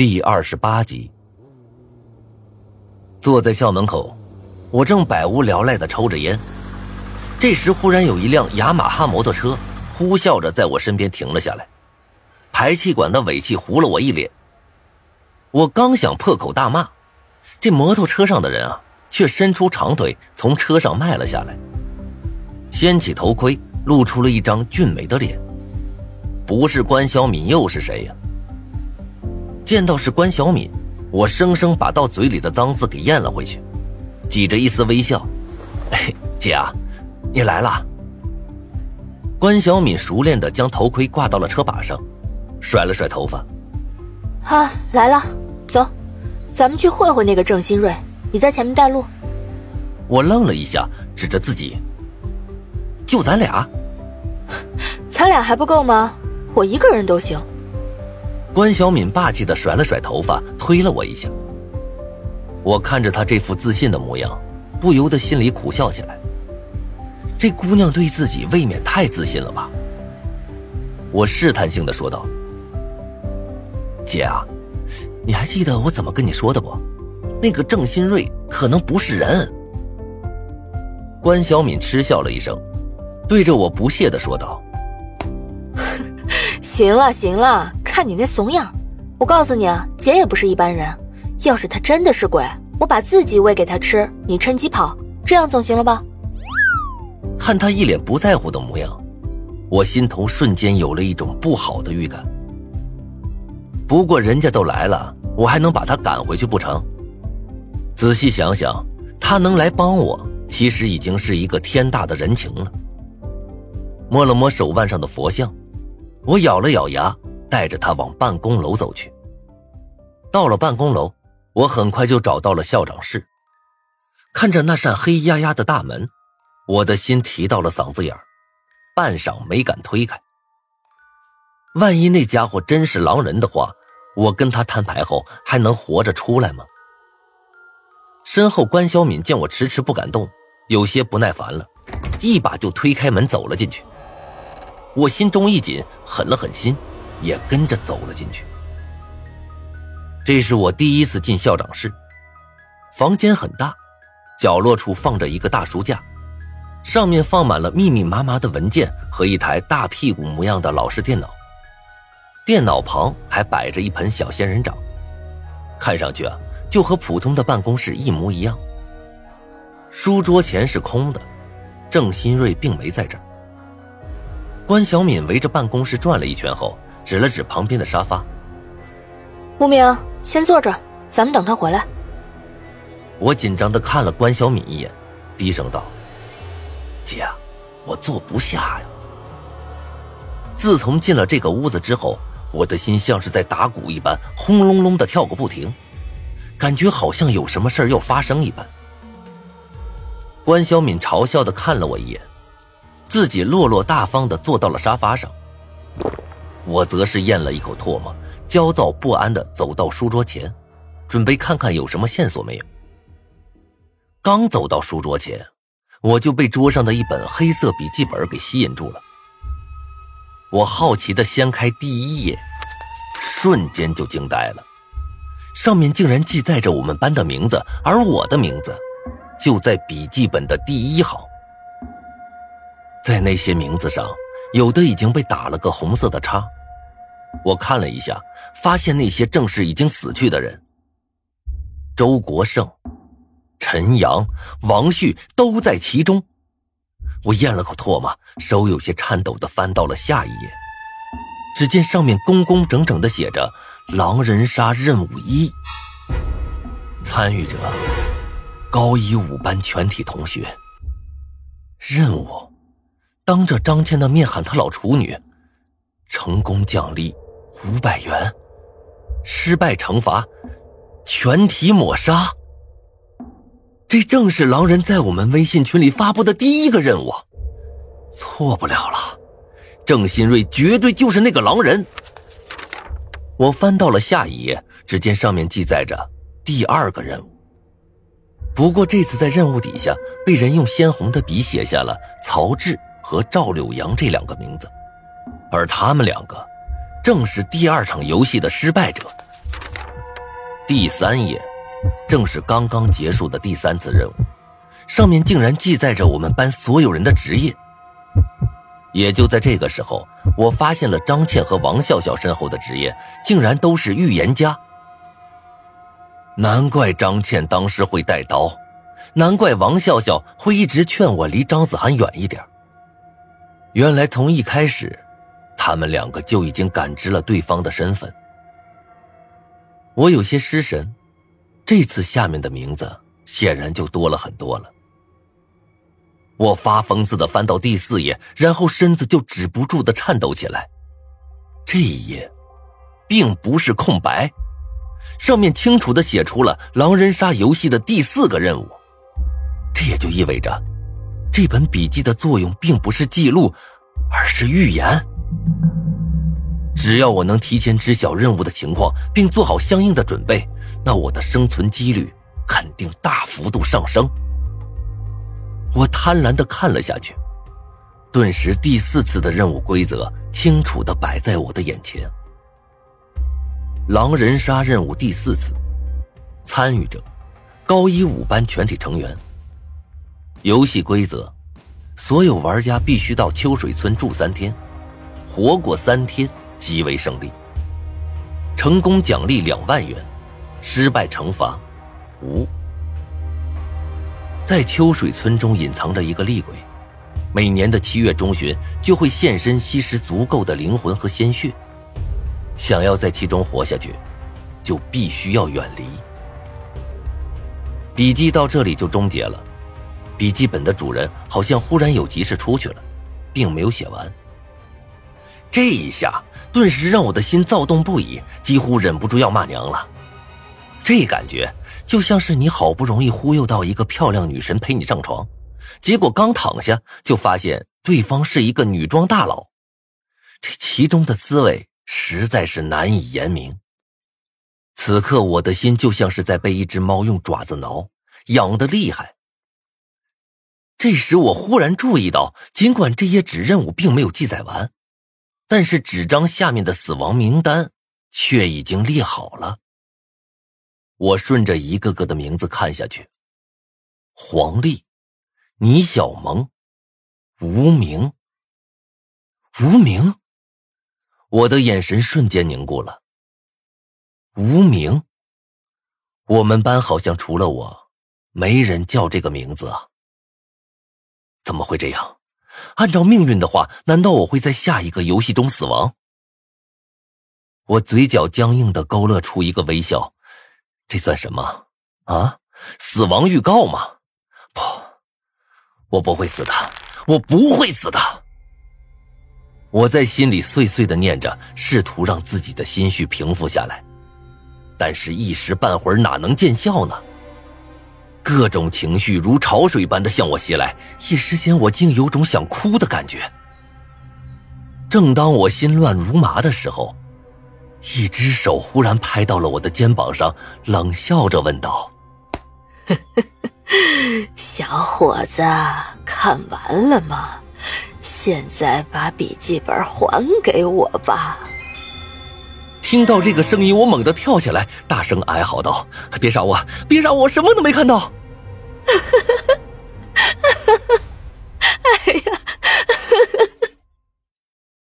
第二十八集，坐在校门口，我正百无聊赖的抽着烟。这时，忽然有一辆雅马哈摩托车呼啸着在我身边停了下来，排气管的尾气糊了我一脸。我刚想破口大骂，这摩托车上的人啊，却伸出长腿从车上迈了下来，掀起头盔，露出了一张俊美的脸。不是关小敏又是谁呀？见到是关小敏，我生生把到嘴里的脏字给咽了回去，挤着一丝微笑：“ 姐啊，你来了。”关小敏熟练的将头盔挂到了车把上，甩了甩头发：“啊，来了，走，咱们去会会那个郑新瑞，你在前面带路。”我愣了一下，指着自己：“就咱俩？咱俩还不够吗？我一个人都行。”关小敏霸气的甩了甩头发，推了我一下。我看着她这副自信的模样，不由得心里苦笑起来。这姑娘对自己未免太自信了吧？我试探性的说道：“姐啊，你还记得我怎么跟你说的不？那个郑新瑞可能不是人。”关小敏嗤笑了一声，对着我不屑的说道：“行 了行了。”看你那怂样，我告诉你啊，姐也不是一般人。要是她真的是鬼，我把自己喂给她吃，你趁机跑，这样总行了吧？看她一脸不在乎的模样，我心头瞬间有了一种不好的预感。不过人家都来了，我还能把她赶回去不成？仔细想想，她能来帮我，其实已经是一个天大的人情了。摸了摸手腕上的佛像，我咬了咬牙。带着他往办公楼走去。到了办公楼，我很快就找到了校长室。看着那扇黑压压的大门，我的心提到了嗓子眼儿，半晌没敢推开。万一那家伙真是狼人的话，我跟他摊牌后还能活着出来吗？身后关小敏见我迟迟不敢动，有些不耐烦了，一把就推开门走了进去。我心中一紧，狠了狠心。也跟着走了进去。这是我第一次进校长室，房间很大，角落处放着一个大书架，上面放满了密密麻麻的文件和一台大屁股模样的老式电脑。电脑旁还摆着一盆小仙人掌，看上去啊，就和普通的办公室一模一样。书桌前是空的，郑新瑞并没在这儿。关小敏围着办公室转了一圈后。指了指旁边的沙发，无名，先坐这儿，咱们等他回来。我紧张的看了关小敏一眼，低声道：“姐，我坐不下呀。”自从进了这个屋子之后，我的心像是在打鼓一般，轰隆隆的跳个不停，感觉好像有什么事儿要发生一般。关小敏嘲笑的看了我一眼，自己落落大方的坐到了沙发上。我则是咽了一口唾沫，焦躁不安的走到书桌前，准备看看有什么线索没有。刚走到书桌前，我就被桌上的一本黑色笔记本给吸引住了。我好奇的掀开第一页，瞬间就惊呆了，上面竟然记载着我们班的名字，而我的名字就在笔记本的第一行。在那些名字上。有的已经被打了个红色的叉，我看了一下，发现那些正是已经死去的人。周国胜、陈阳、王旭都在其中。我咽了口唾沫，手有些颤抖的翻到了下一页，只见上面工工整整的写着“狼人杀任务一”，参与者高一五班全体同学，任务。当着张谦的面喊他老处女，成功奖励五百元，失败惩罚全体抹杀。这正是狼人在我们微信群里发布的第一个任务，错不了了，郑新瑞绝对就是那个狼人。我翻到了下一页，只见上面记载着第二个任务，不过这次在任务底下被人用鲜红的笔写下了曹志。和赵柳阳这两个名字，而他们两个正是第二场游戏的失败者。第三页，正是刚刚结束的第三次任务，上面竟然记载着我们班所有人的职业。也就在这个时候，我发现了张倩和王笑笑身后的职业，竟然都是预言家。难怪张倩当时会带刀，难怪王笑笑会一直劝我离张子涵远一点。原来从一开始，他们两个就已经感知了对方的身份。我有些失神，这次下面的名字显然就多了很多了。我发疯似的翻到第四页，然后身子就止不住的颤抖起来。这一页，并不是空白，上面清楚的写出了狼人杀游戏的第四个任务。这也就意味着，这本笔记的作用并不是记录，而是预言。只要我能提前知晓任务的情况，并做好相应的准备，那我的生存几率肯定大幅度上升。我贪婪的看了下去，顿时第四次的任务规则清楚的摆在我的眼前。狼人杀任务第四次，参与者：高一五班全体成员。游戏规则：所有玩家必须到秋水村住三天，活过三天即为胜利。成功奖励两万元，失败惩罚无。在秋水村中隐藏着一个厉鬼，每年的七月中旬就会现身吸食足够的灵魂和鲜血。想要在其中活下去，就必须要远离。笔记到这里就终结了。笔记本的主人好像忽然有急事出去了，并没有写完。这一下顿时让我的心躁动不已，几乎忍不住要骂娘了。这感觉。就像是你好不容易忽悠到一个漂亮女神陪你上床，结果刚躺下就发现对方是一个女装大佬，这其中的滋味实在是难以言明。此刻我的心就像是在被一只猫用爪子挠，痒得厉害。这时我忽然注意到，尽管这页纸任务并没有记载完，但是纸张下面的死亡名单却已经列好了。我顺着一个个的名字看下去：黄丽、倪小萌、无名、无名。我的眼神瞬间凝固了。无名，我们班好像除了我，没人叫这个名字啊。怎么会这样？按照命运的话，难道我会在下一个游戏中死亡？我嘴角僵硬的勾勒出一个微笑。这算什么？啊，死亡预告吗？不，我不会死的，我不会死的。我在心里碎碎的念着，试图让自己的心绪平复下来，但是一时半会儿哪能见效呢？各种情绪如潮水般的向我袭来，一时间我竟有种想哭的感觉。正当我心乱如麻的时候。一只手忽然拍到了我的肩膀上，冷笑着问道：“ 小伙子，看完了吗？现在把笔记本还给我吧。”听到这个声音，我猛地跳起来，大声哀嚎道：“别杀我！别杀我！什么都没看到！”哎呀！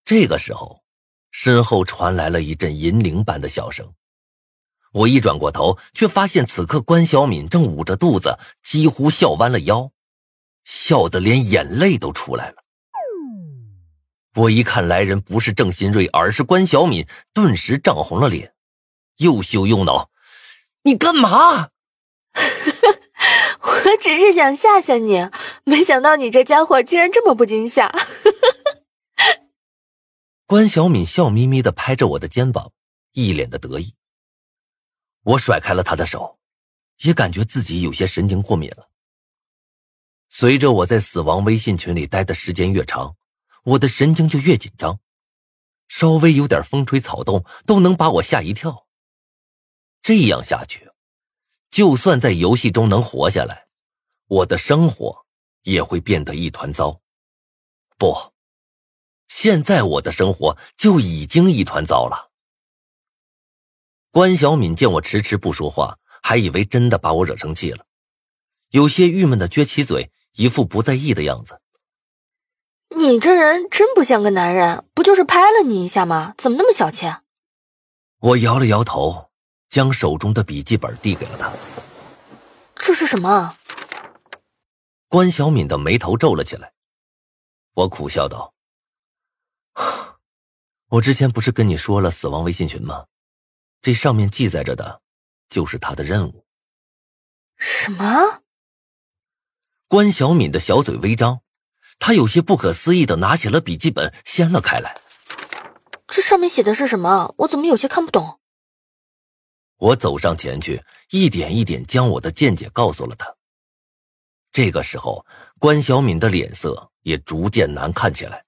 这个时候。身后传来了一阵银铃般的笑声，我一转过头，却发现此刻关小敏正捂着肚子，几乎笑弯了腰，笑得连眼泪都出来了。我一看来人不是郑新瑞，而是关小敏，顿时涨红了脸，又羞又恼：“你干嘛？” 我只是想吓吓你，没想到你这家伙竟然这么不惊吓。关小敏笑眯眯的拍着我的肩膀，一脸的得意。我甩开了他的手，也感觉自己有些神经过敏了。随着我在死亡微信群里待的时间越长，我的神经就越紧张，稍微有点风吹草动都能把我吓一跳。这样下去，就算在游戏中能活下来，我的生活也会变得一团糟。不。现在我的生活就已经一团糟了。关小敏见我迟迟不说话，还以为真的把我惹生气了，有些郁闷的撅起嘴，一副不在意的样子。你这人真不像个男人，不就是拍了你一下吗？怎么那么小气？我摇了摇头，将手中的笔记本递给了他。这是什么？关小敏的眉头皱了起来。我苦笑道：“我之前不是跟你说了死亡微信群吗？这上面记载着的，就是他的任务。”什么？关小敏的小嘴微张。她有些不可思议的拿起了笔记本，掀了开来。这上面写的是什么？我怎么有些看不懂？我走上前去，一点一点将我的见解告诉了他。这个时候，关小敏的脸色也逐渐难看起来。